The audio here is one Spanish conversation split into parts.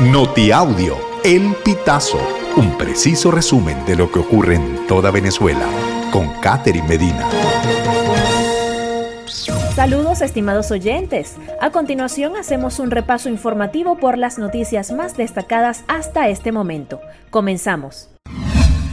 Notiaudio, El Pitazo, un preciso resumen de lo que ocurre en toda Venezuela, con Catherine Medina. Saludos estimados oyentes. A continuación hacemos un repaso informativo por las noticias más destacadas hasta este momento. Comenzamos.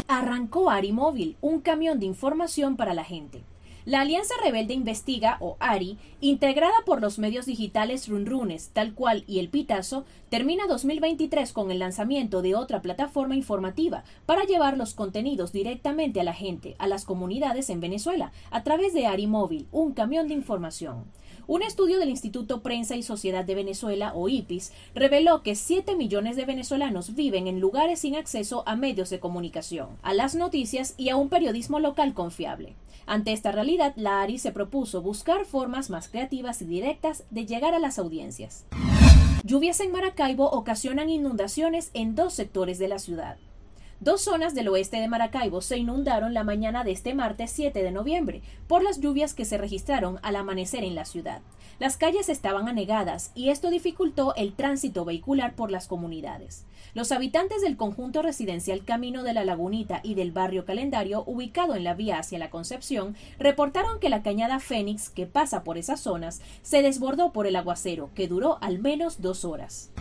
Arrancó Móvil, un camión de información para la gente. La Alianza Rebelde Investiga, o ARI, integrada por los medios digitales Runrunes, Tal Cual y El Pitazo, termina 2023 con el lanzamiento de otra plataforma informativa para llevar los contenidos directamente a la gente, a las comunidades en Venezuela, a través de ARI Móvil, un camión de información. Un estudio del Instituto Prensa y Sociedad de Venezuela, o IPIS, reveló que 7 millones de venezolanos viven en lugares sin acceso a medios de comunicación, a las noticias y a un periodismo local confiable. Ante esta realidad, la ARI se propuso buscar formas más creativas y directas de llegar a las audiencias. Lluvias en Maracaibo ocasionan inundaciones en dos sectores de la ciudad. Dos zonas del oeste de Maracaibo se inundaron la mañana de este martes 7 de noviembre por las lluvias que se registraron al amanecer en la ciudad. Las calles estaban anegadas y esto dificultó el tránsito vehicular por las comunidades. Los habitantes del conjunto residencial Camino de la Lagunita y del barrio Calendario, ubicado en la vía hacia la Concepción, reportaron que la cañada Fénix, que pasa por esas zonas, se desbordó por el aguacero, que duró al menos dos horas.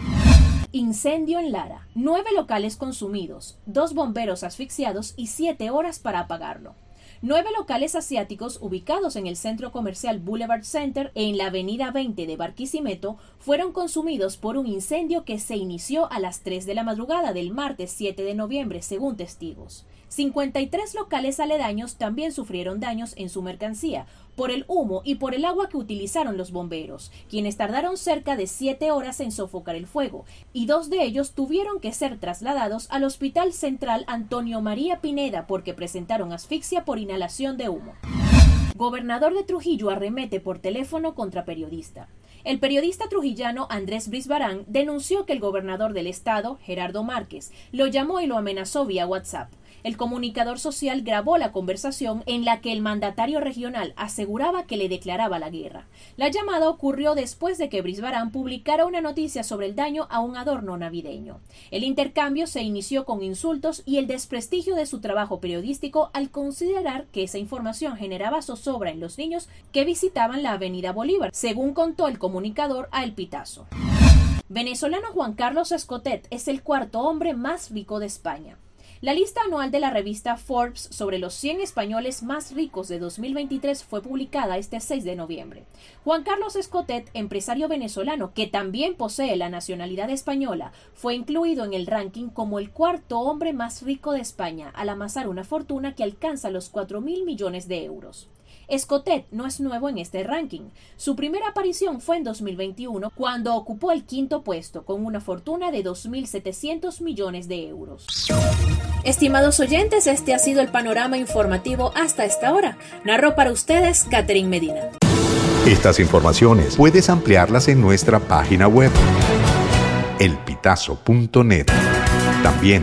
Incendio en Lara. Nueve locales consumidos, dos bomberos asfixiados y siete horas para apagarlo. Nueve locales asiáticos ubicados en el centro comercial Boulevard Center en la avenida 20 de Barquisimeto fueron consumidos por un incendio que se inició a las 3 de la madrugada del martes 7 de noviembre, según testigos. 53 locales aledaños también sufrieron daños en su mercancía por el humo y por el agua que utilizaron los bomberos, quienes tardaron cerca de siete horas en sofocar el fuego, y dos de ellos tuvieron que ser trasladados al Hospital Central Antonio María Pineda porque presentaron asfixia por inhalación de humo. Gobernador de Trujillo arremete por teléfono contra periodista. El periodista trujillano Andrés Brisbarán denunció que el gobernador del estado, Gerardo Márquez, lo llamó y lo amenazó vía WhatsApp el comunicador social grabó la conversación en la que el mandatario regional aseguraba que le declaraba la guerra. La llamada ocurrió después de que Brisbarán publicara una noticia sobre el daño a un adorno navideño. El intercambio se inició con insultos y el desprestigio de su trabajo periodístico al considerar que esa información generaba zozobra en los niños que visitaban la Avenida Bolívar, según contó el comunicador a El Pitazo. Venezolano Juan Carlos Escotet es el cuarto hombre más rico de España. La lista anual de la revista Forbes sobre los 100 españoles más ricos de 2023 fue publicada este 6 de noviembre. Juan Carlos Escotet, empresario venezolano que también posee la nacionalidad española, fue incluido en el ranking como el cuarto hombre más rico de España al amasar una fortuna que alcanza los 4 mil millones de euros. Escotet no es nuevo en este ranking. Su primera aparición fue en 2021, cuando ocupó el quinto puesto con una fortuna de 2.700 millones de euros. Estimados oyentes, este ha sido el panorama informativo hasta esta hora. Narró para ustedes Catherine Medina. Estas informaciones puedes ampliarlas en nuestra página web elpitazo.net. También